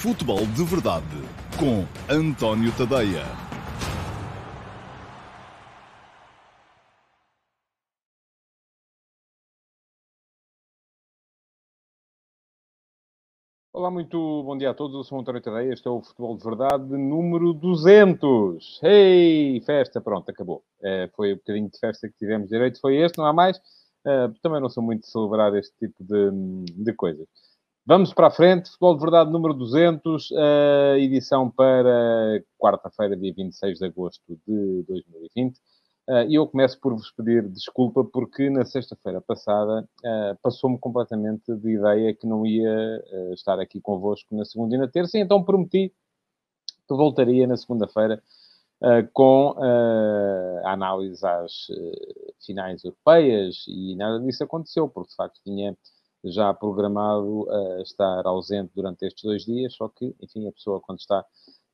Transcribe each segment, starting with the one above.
Futebol de Verdade com António Tadeia. Olá, muito bom dia a todos. Eu sou o António Tadeia. Este é o Futebol de Verdade número 200. Hey! Festa! Pronto, acabou. É, foi um bocadinho de festa que tivemos direito. Foi este, não há mais. É, também não sou muito de celebrar este tipo de, de coisas. Vamos para a frente, Futebol de Verdade número 200, uh, edição para quarta-feira, dia 26 de agosto de 2020. Uh, e eu começo por vos pedir desculpa, porque na sexta-feira passada uh, passou-me completamente de ideia que não ia uh, estar aqui convosco na segunda e na terça, e então prometi que voltaria na segunda-feira com a análise às finais europeias, e nada disso aconteceu, porque de facto tinha já programado uh, estar ausente durante estes dois dias, só que, enfim, a pessoa quando está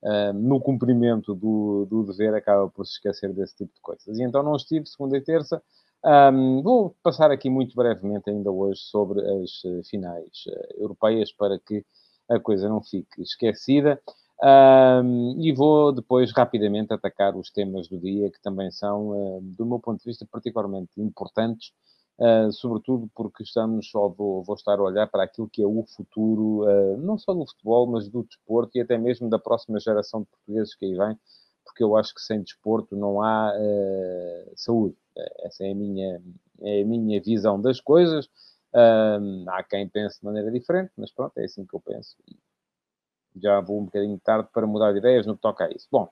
uh, no cumprimento do, do dever acaba por se esquecer desse tipo de coisas. E então não estive segunda e terça. Um, vou passar aqui muito brevemente ainda hoje sobre as uh, finais europeias para que a coisa não fique esquecida. Um, e vou depois rapidamente atacar os temas do dia que também são, do meu ponto de vista, particularmente importantes Uh, sobretudo porque estamos, ou vou, vou, estar a olhar para aquilo que é o futuro, uh, não só do futebol, mas do desporto e até mesmo da próxima geração de portugueses que aí vem, porque eu acho que sem desporto não há uh, saúde. Essa é a, minha, é a minha visão das coisas. há quem pense de maneira diferente, mas pronto, é assim que eu penso. Já vou um bocadinho tarde para mudar de ideias no que toca a isso. Bom,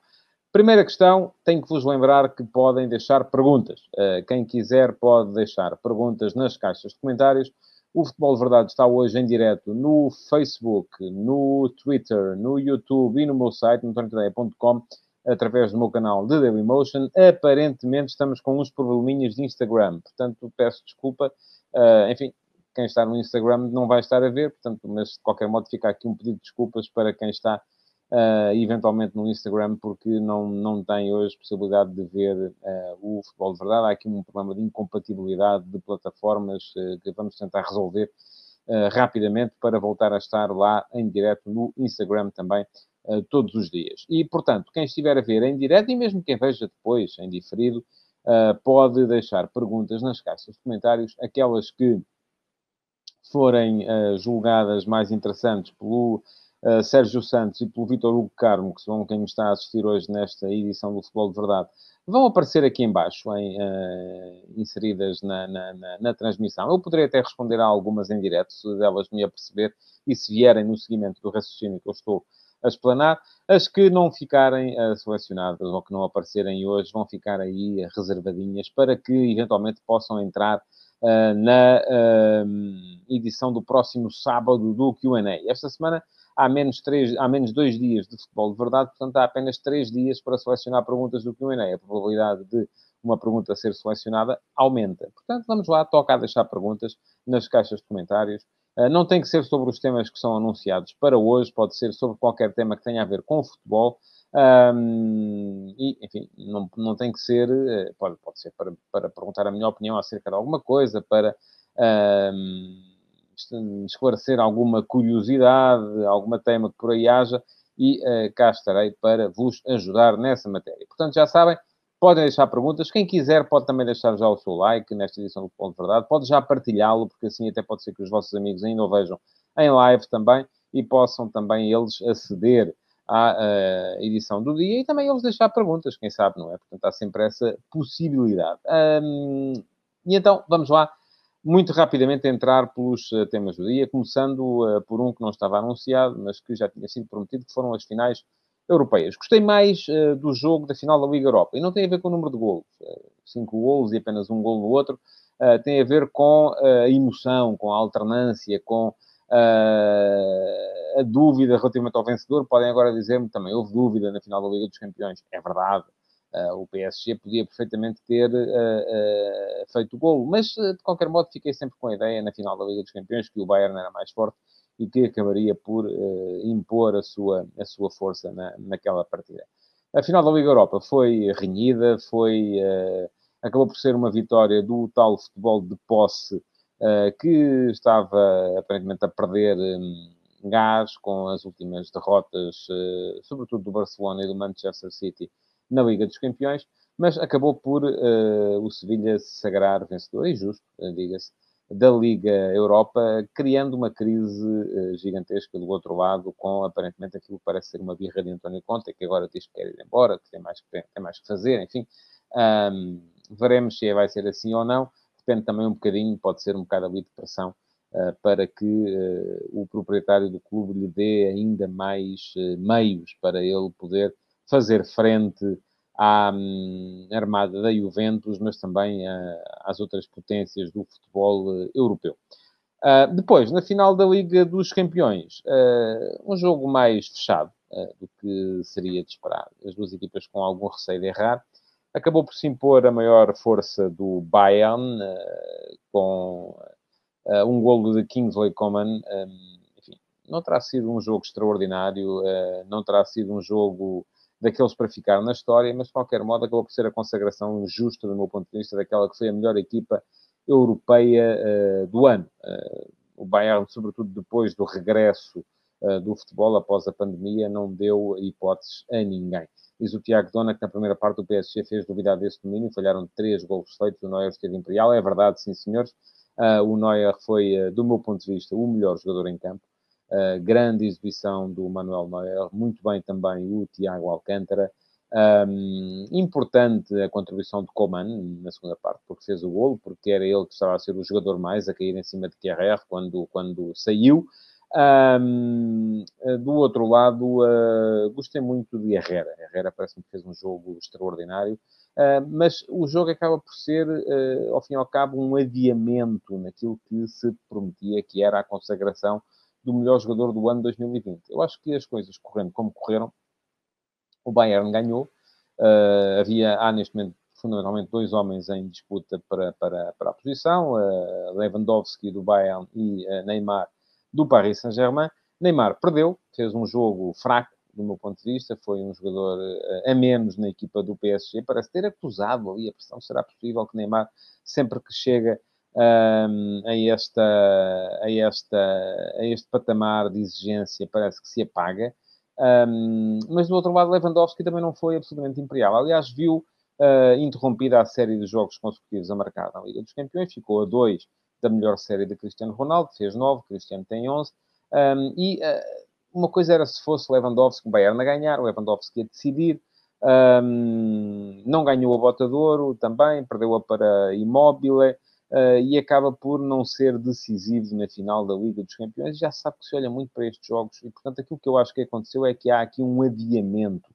Primeira questão, tenho que vos lembrar que podem deixar perguntas. Uh, quem quiser pode deixar perguntas nas caixas de comentários. O Futebol de Verdade está hoje em direto no Facebook, no Twitter, no YouTube e no meu site, notonitodeia.com, através do meu canal de Dailymotion. Aparentemente estamos com uns probleminhas de Instagram, portanto peço desculpa. Uh, enfim, quem está no Instagram não vai estar a ver, portanto, mas de qualquer modo fica aqui um pedido de desculpas para quem está uh, eventualmente no Instagram, porque não, não tem hoje possibilidade de ver uh, o futebol de verdade. Há aqui um problema de incompatibilidade de plataformas uh, que vamos tentar resolver rapidamente para voltar a estar lá em direto no Instagram também. todos os dias. E, portanto, quem estiver a ver em direto e mesmo quem veja depois em diferido, pode deixar perguntas nas caixas de comentários, aquelas que forem julgadas mais interessantes pelo uh, Sérgio Santos e pelo Vitor Hugo Carmo, que são quem me está a assistir hoje nesta edição do Futebol de Verdade, vão aparecer aqui embaixo, em, uh, inseridas na, na, na, na, transmissão. Eu poderia até responder a algumas em direto, se delas me aperceber, e se vierem no seguimento do raciocínio que eu estou a explanar. As que não ficarem uh, selecionadas ou que não aparecerem hoje vão ficar aí reservadinhas para que eventualmente possam entrar uh, na edição do próximo sábado do QA. Esta semana há menos, três, há menos dois dias de futebol de verdade, portanto há apenas três dias para selecionar perguntas do Q&A. A probabilidade de uma pergunta ser selecionada aumenta. Portanto, vamos lá, toca a deixar perguntas nas caixas de comentários. Uh, não tem que ser sobre os temas que são anunciados para hoje, pode ser sobre qualquer tema que tenha a ver com o futebol. Um, e, enfim, não, não tem que ser, uh, pode, pode ser para, para perguntar a minha opinião acerca de alguma coisa, para um, esclarecer alguma curiosidade, alguma tema que por aí haja, e uh, cá estarei para vos ajudar nessa matéria. Portanto, já sabem, podem deixar perguntas. Quem quiser pode também deixar já o seu like nesta edição do Ponto de Verdade. Pode já partilhá-lo, porque assim até pode ser que os vossos amigos ainda o vejam em live também e possam também eles aceder à uh, edição do dia e também eles deixar perguntas, quem sabe, não é? Portanto, há sempre essa possibilidade. Um, e então, vamos lá muito rapidamente entrar pelos uh, temas do dia, começando uh, por um que não estava anunciado, mas que já tinha sido prometido, que foram as finais europeias. Gostei mais uh, do jogo da final da Liga Europa, e não tem a ver com o número de golos, cinco golos e apenas um gol no outro, tem a ver com a emoção, com a alternância, com a dúvida relativamente ao vencedor. Podem agora dizer-me também, houve dúvida na final da Liga dos Campeões. É verdade, o PSG podia perfeitamente ter uh, uh, feito o golo, mas de qualquer modo fiquei sempre com a ideia na final da Liga dos Campeões que o Bayern era mais forte e que acabaria por impor a sua, a sua força na, naquela partida. A final da Liga Europa foi renhida, foi, acabou por ser uma vitória do tal futebol de posse que estava aparentemente a perder um, gás com as últimas derrotas, sobretudo do Barcelona e do Manchester City, na Liga dos Campeões, mas acabou por uh, o Sevilha se sagrar vencedor, e justo, diga-se, da Liga Europa, criando uma crise uh, gigantesca do outro lado, com aparentemente aquilo que parece ser uma birra de António Conte, que agora diz que quer ir embora, que tem mais, tem mais que fazer, enfim. Um, veremos se vai ser assim ou não. Depende também um bocadinho, pode ser um bocado ali de pressão para que uh, o proprietário do clube lhe dê ainda mais meios para ele poder fazer frente à hum, armada da Juventus, mas também uh, às outras potências do futebol uh, europeu. Uh, depois, na final da Liga dos Campeões, um jogo mais fechado do que seria de esperar. As duas equipas com algum receio de errar. Acabou por se impor a maior força do Bayern, com um golo de Kingsley Coman. Enfim, não terá sido um jogo extraordinário, não terá sido um jogo daqueles para ficar na história, mas de qualquer modo acabou por ser a consagração justa, do meu ponto de vista, daquela que foi a melhor equipa europeia uh, do ano. Uh, o Bayern, sobretudo depois do regresso uh, do futebol após a pandemia, não deu hipóteses a ninguém. Diz o Tiago Dona que na primeira parte o PSG fez duvidar desse domínio, falharam três gols feitos, o Neuer esteve imperial, é verdade, sim senhores. o Neuer foi, do meu ponto de vista, o melhor jogador em campo. Uh, grande exibição do Manuel Neuer, muito bem também o Tiago Alcântara. Um, importante a contribuição de Coman na segunda parte, porque fez o golo, porque era ele que estava a ser o jogador mais a cair em cima de Kerrer quando, quando saiu. Um, do outro lado, uh, gostei muito de Herrera. Herrera parece-me que fez um jogo extraordinário, uh, mas o jogo acaba por ser, uh, ao fim e ao cabo, um adiamento naquilo que se prometia, que era a consagração do melhor jogador do ano 2020. Eu acho que as coisas correndo como correram, o Bayern ganhou. Uh, havia, há neste momento, fundamentalmente, dois homens em disputa para, para, para a posição: uh, Lewandowski do Bayern e uh, Neymar do Paris Saint-Germain. Neymar perdeu, fez um jogo fraco, do meu ponto de vista, foi um jogador a menos na equipa do PSG. Parece ter acusado ali a pressão. Será possível que Neymar, sempre que chega um, a, esta, a, esta, a este patamar de exigência parece que se apaga. Um, mas do outro lado, Lewandowski também não foi absolutamente imperial. Aliás, viu uh, interrompida a série de jogos consecutivos a marcar na Liga dos Campeões, ficou a dois da melhor série de Cristiano Ronaldo, fez nove, Cristiano tem onze. Um, e uh, uma coisa era se fosse Lewandowski, o Bayern a ganhar, o Lewandowski a decidir. Um, não ganhou a bota de ouro também, perdeu-a para Immobile uh, e acaba por não ser decisivo na final da Liga dos Campeões. Já se sabe que se olha muito para estes jogos e, portanto, aquilo que eu acho que aconteceu é que há aqui um adiamento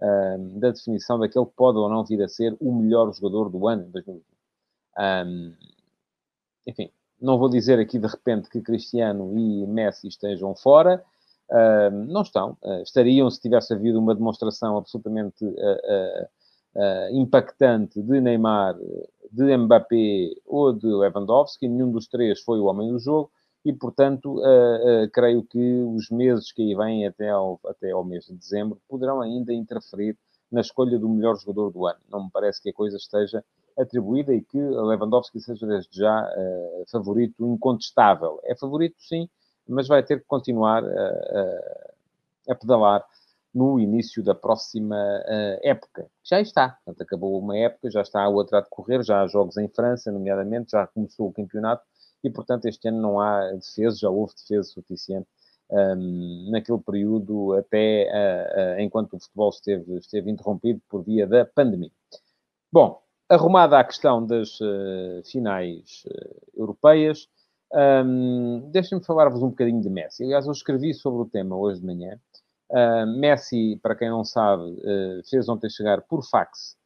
uh, da definição daquele que pode ou não vir a ser o melhor jogador do ano em 2020. Um, enfim, não vou dizer aqui de repente que Cristiano e Messi estejam fora. Uh, não estão. Uh, estariam se tivesse havido uma demonstração absolutamente uh, impactante de Neymar de Mbappé ou de Lewandowski, nenhum dos três foi o homem do jogo e, portanto, uh, uh, creio que os meses que aí vêm até ao, até ao mês de dezembro poderão ainda interferir na escolha do melhor jogador do ano. Não me parece que a coisa esteja atribuída e que Lewandowski seja desde já uh, favorito incontestável. É favorito, sim, mas vai ter que continuar a pedalar no início da próxima uh, época. Já está, portanto, acabou uma época, já está a outra a decorrer, já há jogos em França, nomeadamente, já começou o campeonato e, portanto, este ano não há defesa, já houve defesa suficiente um, ehm, naquele período até uh, uh, enquanto o futebol esteve, esteve interrompido por via da pandemia. Bom, arrumada a questão das finais europeias, um, ehm, deixem-me falar-vos um bocadinho de Messi. Aliás, eu escrevi sobre o tema hoje de manhã Uh, Messi, para quem não sabe, uh, fez ontem chegar por fax.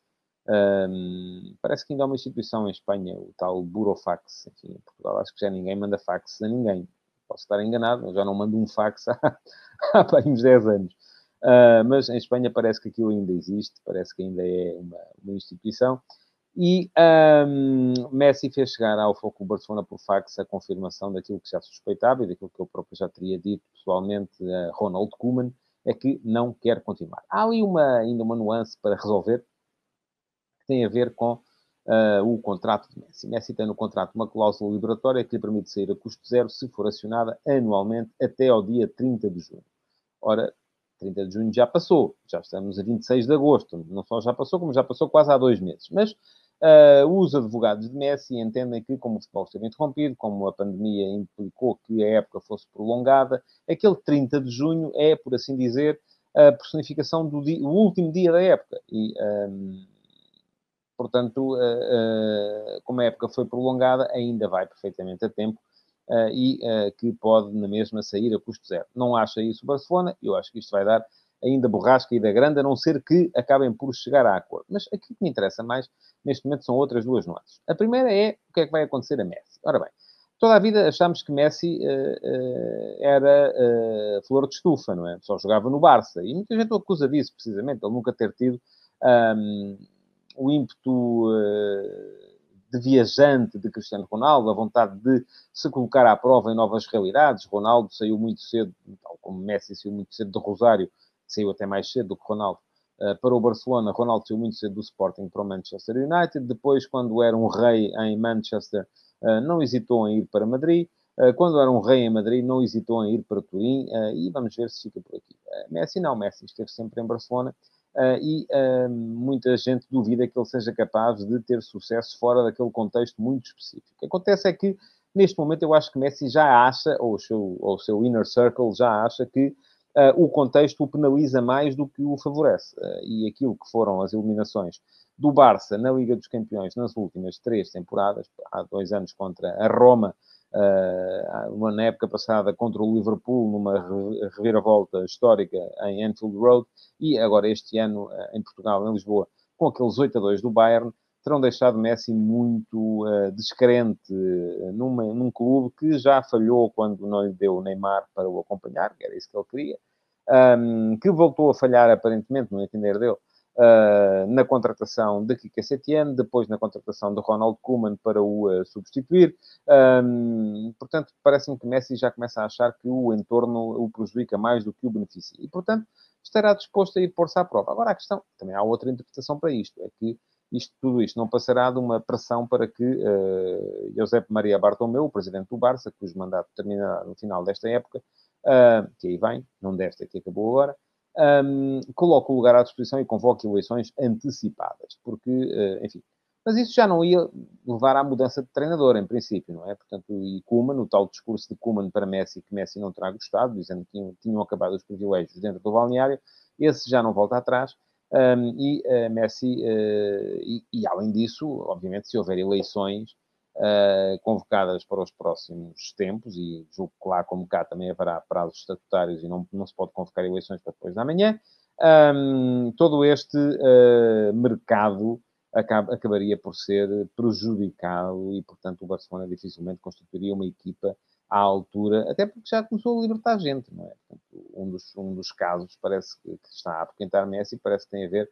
Um, parece que ainda há uma instituição em Espanha, o tal Burofax. Enfim, em Portugal acho que já ninguém manda fax a ninguém. Posso estar enganado, eu já não mando um fax há, há uns 10 anos. Uh, mas em Espanha parece que aquilo ainda existe, parece que ainda é uma, uma instituição. E um, Messi fez chegar ao Foco Barcelona por fax a confirmação daquilo que já suspeitava e daquilo que eu próprio já teria dito pessoalmente a Ronald Koeman, é que não quer continuar. Há ali uma, ainda uma nuance para resolver, que tem a ver com uh, o contrato de Messi. Messi tem no contrato uma cláusula liberatória que lhe permite sair a custo zero se for acionada anualmente até ao dia 30 de junho. Ora, 30 de junho já passou, já estamos a 26 de agosto, não só já passou, como já passou quase há dois meses. Mas uh, os advogados de Messi entendem que, como o futebol esteve interrompido, como a pandemia implicou que a época fosse prolongada, aquele 30 de junho é, por assim dizer, a personificação do dia, o último dia da época. E, um, portanto, uh, uh, como a época foi prolongada, ainda vai perfeitamente a tempo e que pode na mesma sair a custo zero. Não acha isso o Barcelona, eu acho que isto vai dar ainda borrasca e da grande, a não ser que acabem por chegar a acordo. Mas aquilo que me interessa mais, neste momento, são outras duas nuances. A primeira é o que é que vai acontecer a Messi. Ora bem, toda a vida achámos que Messi uh, era flor de estufa, não é? Só jogava no Barça. E muita gente o acusa disso, precisamente, ele nunca ter tido um, o ímpeto de viajante de Cristiano Ronaldo, a vontade de se colocar à prova em novas realidades. Ronaldo saiu muito cedo, tal como Messi saiu muito cedo do Rosário, saiu até mais cedo do que Ronaldo, uh, para o Barcelona. Ronaldo saiu muito cedo do Sporting para o Manchester United. Depois, quando era um rei em Manchester, uh, não hesitou em ir para Madrid. Uh, quando era um rei em Madrid, não hesitou em ir para Turim. e vamos ver se fica por aqui. Messi não, Messi esteve sempre em Barcelona e muita gente duvida que ele seja capaz de ter sucesso fora daquele contexto muito específico. O que acontece é que, neste momento, eu acho que Messi já acha, ou o seu, ou o seu inner circle já acha que o contexto o penaliza mais do que o favorece. e aquilo que foram as eliminações do Barça na Liga dos Campeões nas últimas três temporadas, há dois anos contra a Roma, uh, na época passada contra o Liverpool, numa reviravolta histórica em Anfield Road, e agora este ano uh, em Portugal, em Lisboa, com aqueles 8 a 2 do Bayern, terão deixado Messi muito uh, descrente numa, num clube que já falhou quando não lhe deu o Neymar para o acompanhar, que era isso que ele queria, um, que voltou a falhar aparentemente, no entender dele, uh, na contratação de Kika Setien, depois na contratação de Ronald Koeman para o uh, substituir. Um, portanto, parece-me que Messi já começa a achar que o entorno o prejudica mais do que o beneficia. E, portanto, estará disposto a ir pôr-se à prova. Agora, a questão, também há outra interpretação para isto, é que isto, tudo isto não passará de uma pressão para que uh, José Maria Bartomeu, o presidente do Barça, cujo mandato termina no final desta época, uh, que aí vem, não desta que acabou agora, um, coloque o lugar à disposição e convoque eleições antecipadas, porque, uh, enfim, mas isso já não ia levar à mudança de treinador, em princípio, não é? Portanto, e Kuman, o tal discurso de Kuman para Messi, que Messi não terá gostado, dizendo que tinham, tinham acabado os privilégios dentro do balneário, esse já não volta atrás, um, e uh, Messi, uh, e, e, além disso, obviamente, se houver eleições, uh, convocadas para os próximos tempos, e julgo que lá como cá também haverá prazos estatutários e não, não se pode convocar eleições para depois da manhã, um, todo este uh, mercado acaba, acabaria por ser prejudicado e, portanto, o Barcelona dificilmente constituiria uma equipa à altura, até porque já começou a libertar gente, não é? Portanto, um, dos, um dos casos parece que, que está a apoquentar Messi, parece que tem a ver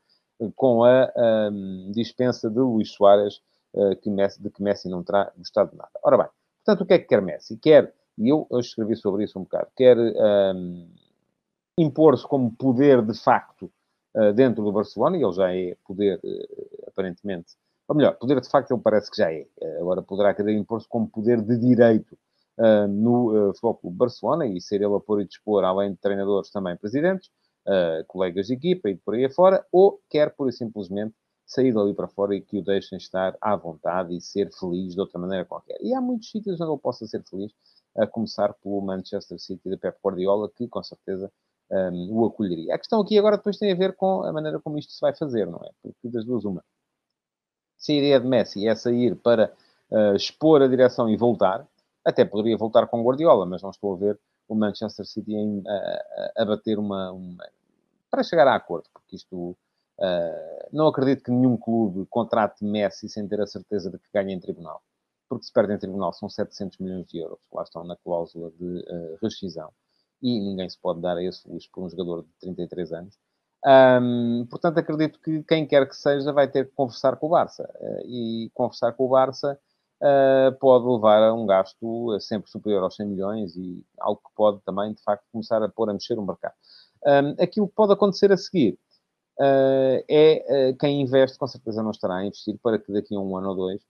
com a um, dispensa de Luís Soares eh, que Messi, de que Messi não terá gostado nada. Ora bem, portanto, o que é que quer Messi? Quer, e eu, escrevi sobre isso um bocado, quer um, ehm, impor-se como poder de facto uh, dentro do Barcelona, e ele já é poder, uh, aparentemente, ou melhor, poder de facto ele parece que já é. Agora poderá querer impor-se como poder de direito no Futebol Clube Barcelona e ser ele a pôr e dispor, além de treinadores, também presidentes, colegas de equipa e por aí afora, ou quer, pura e simplesmente, sair dali para fora e que o deixem estar à vontade e ser feliz de outra maneira qualquer. E há muitos sítios onde ele possa ser feliz, a começar pelo Manchester City de Pep Guardiola, que com certeza um, o acolheria. A questão aqui agora depois tem a ver com a maneira como isto se vai fazer, não é? Porque das duas, uma. Se a ideia de Messi é sair para uh, expor a direção e voltar, até poderia voltar com Guardiola, mas não estou a ver o Manchester City em, a, a bater uma, uma, para chegar a acordo, porque isto Uh, não acredito que nenhum clube contrate Messi sem ter a certeza de que ganha em tribunal. Porque se perde em tribunal são 700 milhões de euros, lá estão na cláusula de uh, rescisão. E ninguém se pode dar a esse luxo por um jogador de 33 anos. Um, portanto, acredito que quem quer que seja vai ter que conversar com o Barça. Uh, e conversar com o Barça pode levar a um gasto sempre superior aos 100 milhões e algo que pode também, de facto, começar a pôr a mexer o mercado. Um, aquilo que pode acontecer a seguir uh, é uh, quem investe, com certeza não estará a investir para que daqui a um ano ou dois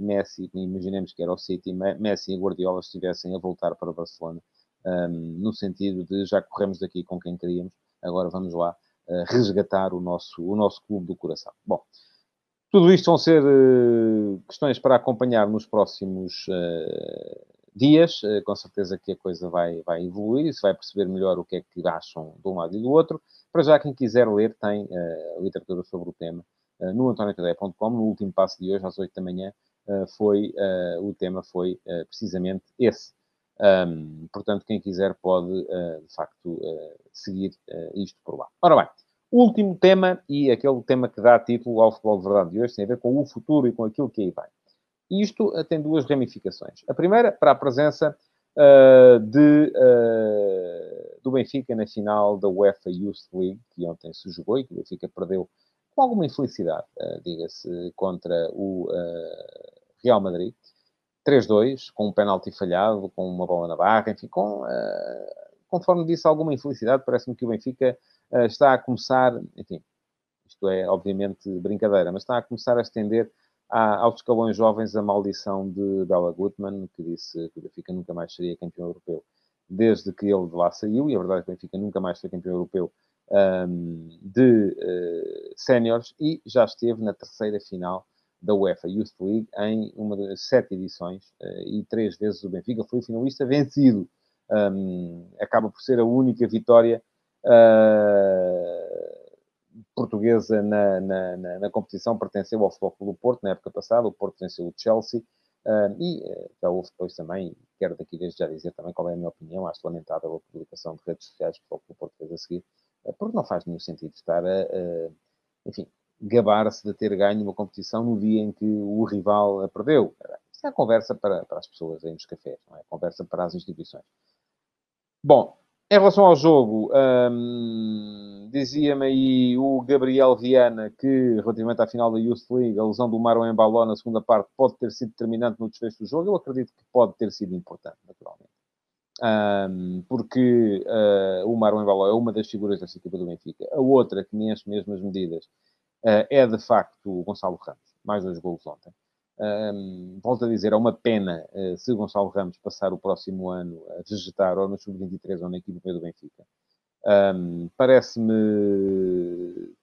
Messi, imaginemos que era o City, Messi e Guardiola estivessem a voltar para Barcelona, um, no sentido de já corremos daqui com quem queríamos, agora vamos lá resgatar o nosso, o nosso clube do coração. Bom, tudo isto vão ser uh, questões para acompanhar nos próximos uh, dias. Uh, com certeza que a coisa vai, vai evoluir e se vai perceber melhor o que é que acham de um lado e do outro. Para já, quem quiser ler, tem literatura sobre o tema no antoniotadeia.com. No último passo de hoje, às 8 da manhã, foi, o tema foi precisamente esse. Um, portanto, quem quiser pode, de facto, seguir isto por lá. Ora bem. Último tema, e aquele tema que dá título ao futebol de verdade de hoje, tem a ver com o futuro e com aquilo que aí vem. E isto uh, tem duas ramificações. A primeira, para a presença uh, de, uh, do Benfica na final da UEFA Youth League, que ontem se jogou e que o Benfica perdeu com alguma infelicidade, diga-se, contra o Real Madrid. 3-2, com um penalti falhado, com uma bola na barra, enfim, com, conforme disse, alguma infelicidade. Parece-me que o Benfica uh, está a começar, enfim, isto é obviamente brincadeira, mas está a começar a estender a, aos escalões jovens a maldição de Bela Gutmann, que disse que o Benfica nunca mais seria campeão europeu desde que ele de lá saiu, e a verdade é que o Benfica nunca mais foi campeão europeu um, de uh, séniores, e já esteve na terceira final da UEFA Youth League em uma das sete edições, uh, e três vezes o Benfica foi finalista vencido. Um, acaba por ser a única vitória uh, portuguesa na, na, na, na, competição pertenceu ao Futebol Clube do Porto na época passada, o Porto venceu o Chelsea, uh, e uh, já houve depois também, quero daqui desde já dizer também qual é a minha opinião, acho lamentável a publicação de redes sociais que o Futebol Clube do Porto fez a seguir, porque não faz nenhum sentido estar a, enfim, gabar-se de ter ganho uma competição no dia em que o rival a perdeu. Isso é conversa para, para as pessoas aí nos cafés, não é? Conversa para as instituições. Bom, em relação ao jogo, hum, dizia-me aí o Gabriel Viana que, relativamente à final da Youth League, a lesão do Marwan Embaló na segunda parte pode ter sido determinante no desfecho do jogo. Eu acredito que pode ter sido importante, naturalmente. Um, porque uh, o Marwan Embaló é uma das figuras dessa equipa do Benfica. A outra, que nem as mesmas medidas, uh, é de facto o Gonçalo Ramos. Mais dois golos ontem. Um, volto a dizer, é uma pena uh, se Gonçalo Ramos passar o próximo ano a vegetar ou no Sub-23 ou na equipe do Benfica. Um, Parece-me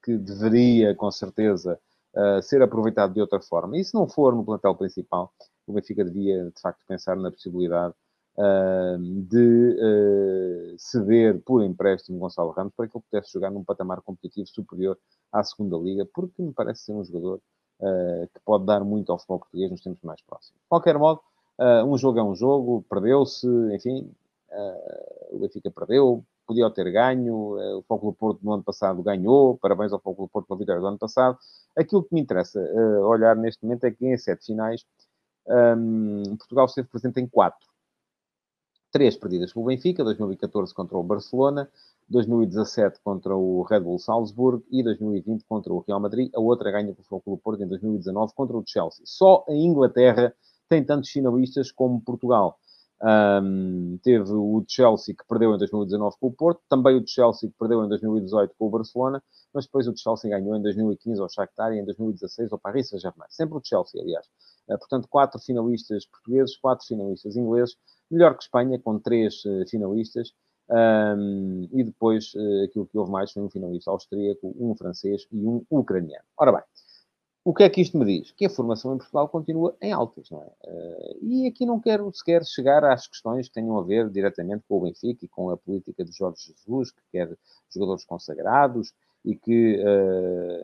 que deveria, com certeza, uh, ser aproveitado de outra forma. E se não for no plantel principal, o Benfica devia, de facto, pensar na possibilidade uh, de ceder por empréstimo Gonçalo Ramos para que ele pudesse jogar num patamar competitivo superior à segunda liga, porque me parece ser um jogador uh, que pode dar muito ao futebol português nos tempos mais próximos. De qualquer modo, uh, um jogo é um jogo, perdeu-se, enfim, uh, o Benfica perdeu, podia ter ganho, o Foco do Porto no ano passado ganhou, parabéns ao Foco do Porto pela vitória do ano passado. Aquilo que me interessa olhar neste momento é que em sete finais um, Portugal esteve presente em quatro. Três perdidas pelo Benfica, 2014 contra o Barcelona, 2017 contra o Red Bull Salzburg e 2020 contra o Real Madrid. A outra ganha com o Futebol Porto em 2019 contra o Chelsea. Só a Inglaterra tem tantos finalistas como Portugal. Um, teve o Chelsea que perdeu em 2019 com o Porto, também o Chelsea que perdeu em 2018 com o Barcelona, mas depois o Chelsea ganhou em 2015 ao Shakhtar e em 2016 ao Paris Saint-Germain. Sempre o Chelsea, aliás. Uh, portanto, quatro finalistas portugueses, quatro finalistas ingleses, melhor que Espanha, com três uh, finalistas. Um, e depois, uh, aquilo que houve mais foi um finalista austríaco, um francês e um ucraniano. Ora bem, o que é que isto me diz? Que a formação em Portugal continua em altas, não é? E aqui não quero sequer chegar às questões que tenham a ver diretamente com o Benfica e com a política de Jorge Jesus, que quer jogadores consagrados e que,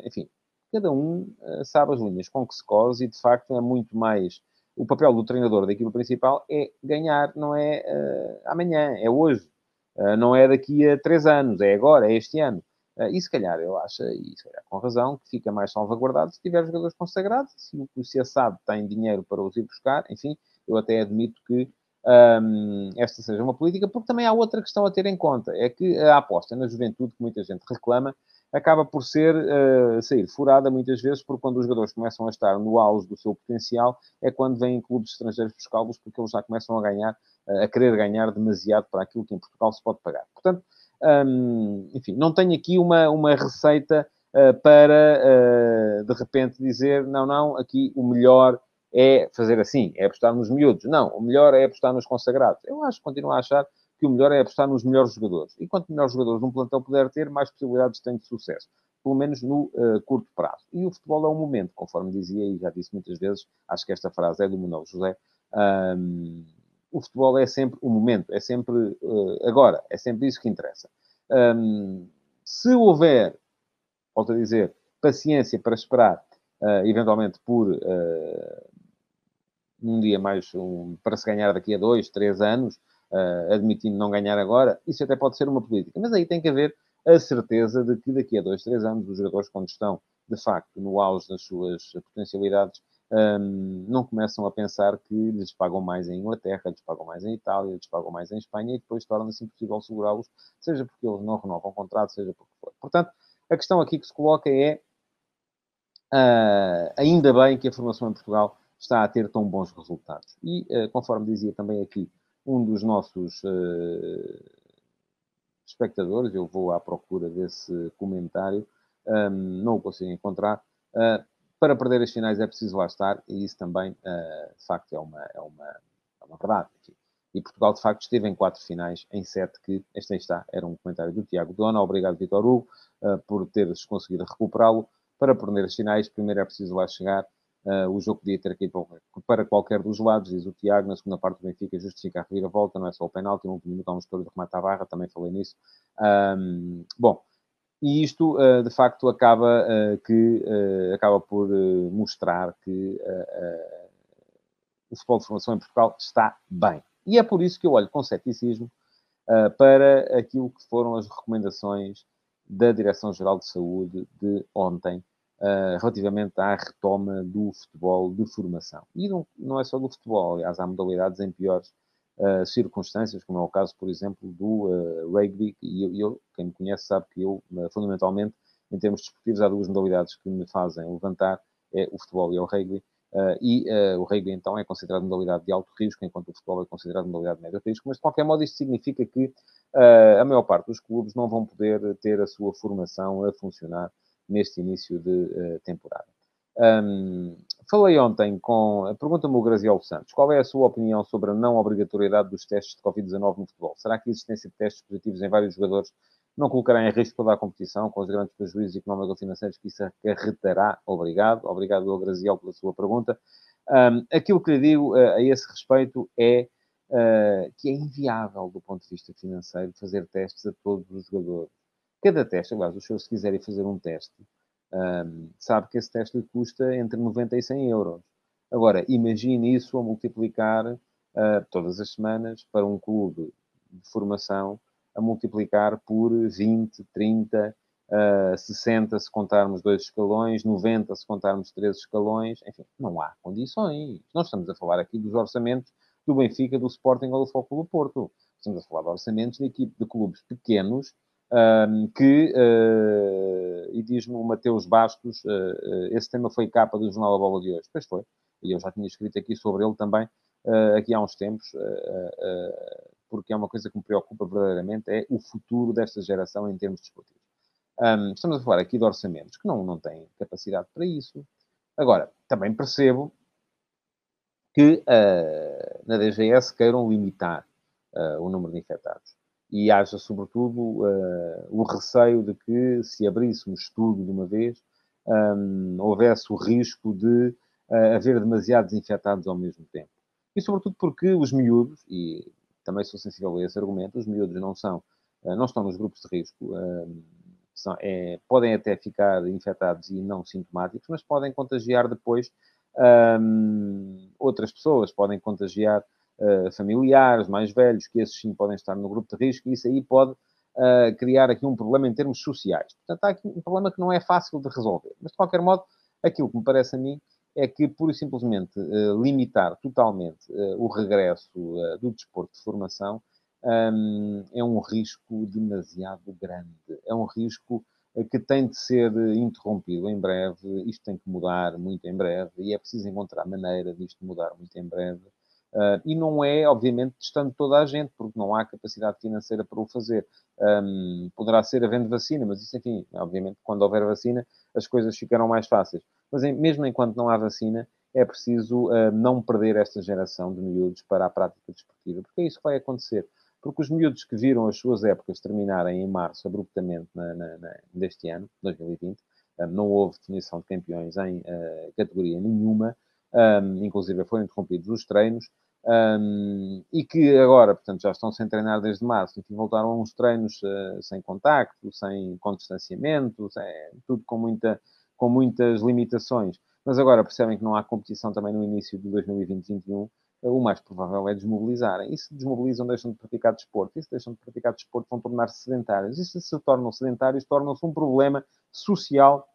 enfim, cada um sabe as linhas com que se cose e, de facto, é muito mais o papel do treinador da equipa principal é ganhar, não é uh, amanhã, é hoje. Uh, não é daqui a três anos, é agora, é este ano. Uh, e se calhar eu acho, e se calhar com razão, que fica mais salvaguardado se tiver jogadores consagrados, se o CSAD tem dinheiro para os ir buscar, enfim, eu até admito que um, esta seja uma política, porque também há outra questão a ter em conta, é que a aposta na juventude, que muita gente reclama, acaba por ser uh, sair furada muitas vezes, porque quando os jogadores começam a estar no auge do seu potencial, é quando vêm clubes estrangeiros buscá-los, porque eles já começam a ganhar a querer ganhar demasiado para aquilo que em Portugal se pode pagar. Portanto, Um, enfim, não tenho aqui uma, uma receita uh, para, uh, de repente, dizer, não, não, aqui o melhor é fazer assim, é apostar nos miúdos. Não, o melhor é apostar nos consagrados. Eu acho, continuo a achar que o melhor é apostar nos melhores jogadores. E quanto melhores jogadores um plantel puder ter, mais possibilidades tem de sucesso. Pelo menos no uh, curto prazo. E o futebol é um momento, conforme dizia e já disse muitas vezes, acho que esta frase é do Manuel José, um, o futebol é sempre o momento, é sempre uh, agora, é sempre isso que interessa. Um, se houver, volto a dizer, paciência para esperar, uh, eventualmente por um dia mais um, para se ganhar daqui a dois, três anos, admitindo não ganhar agora, isso até pode ser uma política. Mas aí tem que haver a certeza de que daqui a dois, três anos, os jogadores, quando estão de facto no auge das suas potencialidades, um, não começam a pensar que lhes pagam mais em Inglaterra, lhes pagam mais em Itália, lhes pagam mais em Espanha e depois torna-se impossível segurá-los, seja porque eles não renovam o contrato, seja porque for. Portanto, a questão aqui que se coloca é uh, ainda bem que a formação em Portugal está a ter tão bons resultados. E, uh, conforme dizia também aqui um dos nossos uh, espectadores, eu vou à procura desse comentário, um, não o consigo encontrar. Uh, para perder as finais é preciso lá estar, e isso também, uh, de facto, é uma, é uma, é uma verdade. E Portugal, de facto, esteve em quatro finais, em sete que, este aí está, era um comentário do Tiago Dona. Obrigado, Vitor Hugo, por teres conseguido recuperá-lo. Para perder as finais, primeiro é preciso lá chegar. Uh, o jogo podia ter aqui para qualquer dos lados, diz o Tiago. Na segunda parte, o Benfica justifica a reviravolta, não é só o penalti. No último minuto, há um estouro de remate à barra, também falei nisso. Um, bom, e isto, eh, de facto, acaba, eh, que, acaba por mostrar que o futebol de formação em Portugal está bem. E é por isso que eu olho com ceticismo para aquilo que foram as recomendações da Direção-Geral de Saúde de ontem, relativamente à retoma do futebol de formação. E não, não é só do futebol, aliás, há modalidades em piores uh, circunstâncias, como é o caso, por exemplo, do uh, rugby, e eu, eu, quem me conhece sabe que eu, uh, fundamentalmente, em termos desportivos, há duas modalidades que me fazem levantar, é o futebol e é o rugby, e o rugby, então, é considerado modalidade de alto risco, enquanto o futebol é considerado modalidade de médio risco, mas, de qualquer modo, isto significa que a maior parte dos clubes não vão poder ter a sua formação a funcionar neste início de temporada. Um, falei ontem com. Pergunta-me o Graziel Santos. Qual é a sua opinião sobre a não obrigatoriedade dos testes de Covid-19 no futebol? Será que a existência de testes positivos em vários jogadores não colocará em risco toda a competição, com os grandes prejuízos económicos e financeiros que isso acarretará? Obrigado. Obrigado, Graziel, pela sua pergunta. Um, aquilo que lhe digo uh, a esse respeito é uh, que é inviável, do ponto de vista financeiro, fazer testes a todos os jogadores. Cada teste, aliás, os senhores, se quiserem fazer um teste, um, sabe que esse teste lhe custa entre 90 e 100 euros. Agora, imagine isso a multiplicar uh, todas as semanas para um clube de formação, a multiplicar por 20, 30, uh, 60 se contarmos dois escalões, 90 se contarmos três escalões, enfim, não há condições. Nós estamos a falar aqui dos orçamentos do Benfica, do Sporting ou do Foco Porto. Estamos a falar de orçamentos de, equipe, de clubes pequenos um, que, uh, e diz-me o Mateus Bastos, uh, esse tema foi capa do Jornal da Bola de hoje. Pois foi, e eu já tinha escrito aqui sobre ele também, aqui há uns tempos, porque é uma coisa que me preocupa verdadeiramente, é o futuro desta geração em termos desportivos. Um, estamos a falar aqui de orçamentos que não, não têm capacidade para isso. Agora, também percebo que na DGS queiram limitar o número de infectados e haja, sobretudo, uh, o receio de que, se abrisse um estudo de uma vez, um, houvesse o risco de uh, haver demasiados infectados ao mesmo tempo. E, sobretudo, porque os miúdos, e também sou sensível a esse argumento, os miúdos não são, uh, não estão nos grupos de risco, são, é, podem até ficar infectados e não sintomáticos, mas podem contagiar depois um, outras pessoas, podem contagiar uh, familiares, mais velhos, que esses sim podem estar no grupo de risco, e isso aí pode uh, criar aqui um problema em termos sociais. Portanto, há aqui um problema que não é fácil de resolver. Mas, de qualquer modo, aquilo que me parece a mim é que, pura e simplesmente, uh, limitar totalmente o regresso do desporto de formação um, é um risco demasiado grande. É um risco que tem de ser interrompido em breve. Isto tem que mudar muito em breve e é preciso encontrar maneira disto mudar muito em breve Uh, e não é, obviamente, testando toda a gente, porque não há capacidade financeira para o fazer. Um, poderá ser havendo vacina, mas isso, enfim, obviamente, quando houver vacina, as coisas ficarão mais fáceis. Mas em, mesmo enquanto não há vacina, é preciso uh, não perder esta geração de miúdos para a prática desportiva, porque é isso que vai acontecer. Porque os miúdos que viram as suas épocas terminarem em março, abruptamente, na, na, na, deste ano, 2020, um, não houve definição de campeões em uh, categoria nenhuma, um, inclusive foram interrompidos os treinos, um, e que agora, portanto, já estão sem treinar desde março, enfim, voltaram a uns treinos uh, sem contacto, sem, com distanciamento, sem, tudo com, muita, com muitas limitações. Mas agora percebem que não há competição também no início de 2020-2021, o mais provável é desmobilizarem. E se desmobilizam, deixam de praticar desporto. E se deixam de praticar desporto, vão tornar-se sedentários. E se se tornam sedentários, tornam-se um problema social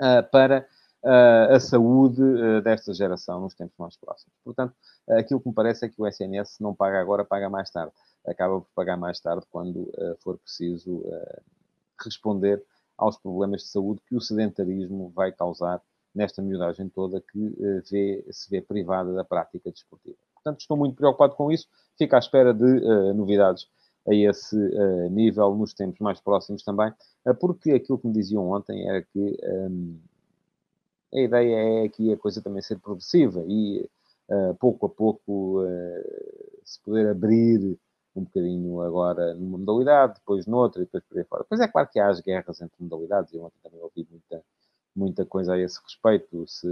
uh, para a saúde uh, desta geração nos tempos mais próximos. Portanto, aquilo que me parece é que o SNS não paga agora, paga mais tarde. Acaba por pagar mais tarde quando for preciso responder aos problemas de saúde que o sedentarismo vai causar nesta miudagem toda que vê, se vê privada da prática desportiva. Portanto, estou muito preocupado com isso. Fico à espera de uh, novidades a esse uh, nível nos tempos mais próximos também, uh, porque aquilo que me diziam ontem era que um, a ideia é aqui a coisa também ser progressiva e uh, pouco a pouco uh, se poder abrir um bocadinho agora numa modalidade, depois noutra e depois por aí fora. Pois é claro que há as guerras entre modalidades, e ontem também ouvi muita, muita coisa a esse respeito, se,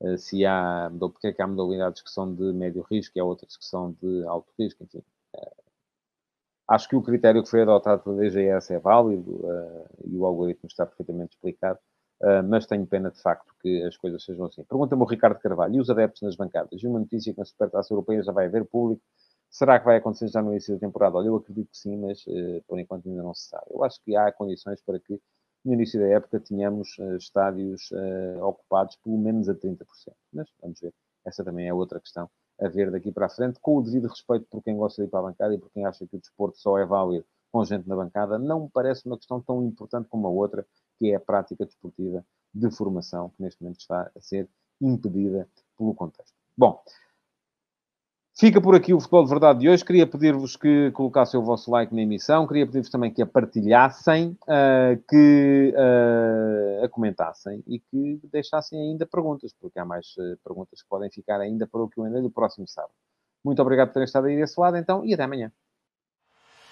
uh, se há, porque é que há modalidades que são de médio risco e há outras que são de alto risco, enfim. Acho que o critério que foi adotado pela DGS é válido e o algoritmo está perfeitamente explicado. Uh, mas tenho pena de facto que as coisas sejam assim. Pergunta-me o Ricardo Carvalho, e os adeptos nas bancadas? E uma notícia que na Supertaça Europeia já vai haver público. Será que vai acontecer já no início da temporada? Olha, eu acredito que sim, mas uh, por enquanto ainda não se sabe. Eu acho que há condições para que no início da época tenhamos uh, estádios ocupados pelo menos a 30%. Mas vamos ver. Essa também é outra questão a ver daqui para a frente, com o devido respeito por quem gosta de ir para a bancada e por quem acha que o desporto só é válido com gente na bancada, não me parece uma questão tão importante como a outra, que é a prática desportiva de formação, que neste momento está a ser impedida pelo contexto. Bom, fica por aqui o Futebol de Verdade de hoje. Queria pedir-vos que colocassem o vosso like na emissão, queria pedir-vos também que a partilhassem, uh, que uh, a comentassem e que deixassem ainda perguntas, porque há mais uh, perguntas que podem ficar ainda para o Q&A do próximo sábado. Muito obrigado por terem estado aí desse lado, então, e até amanhã.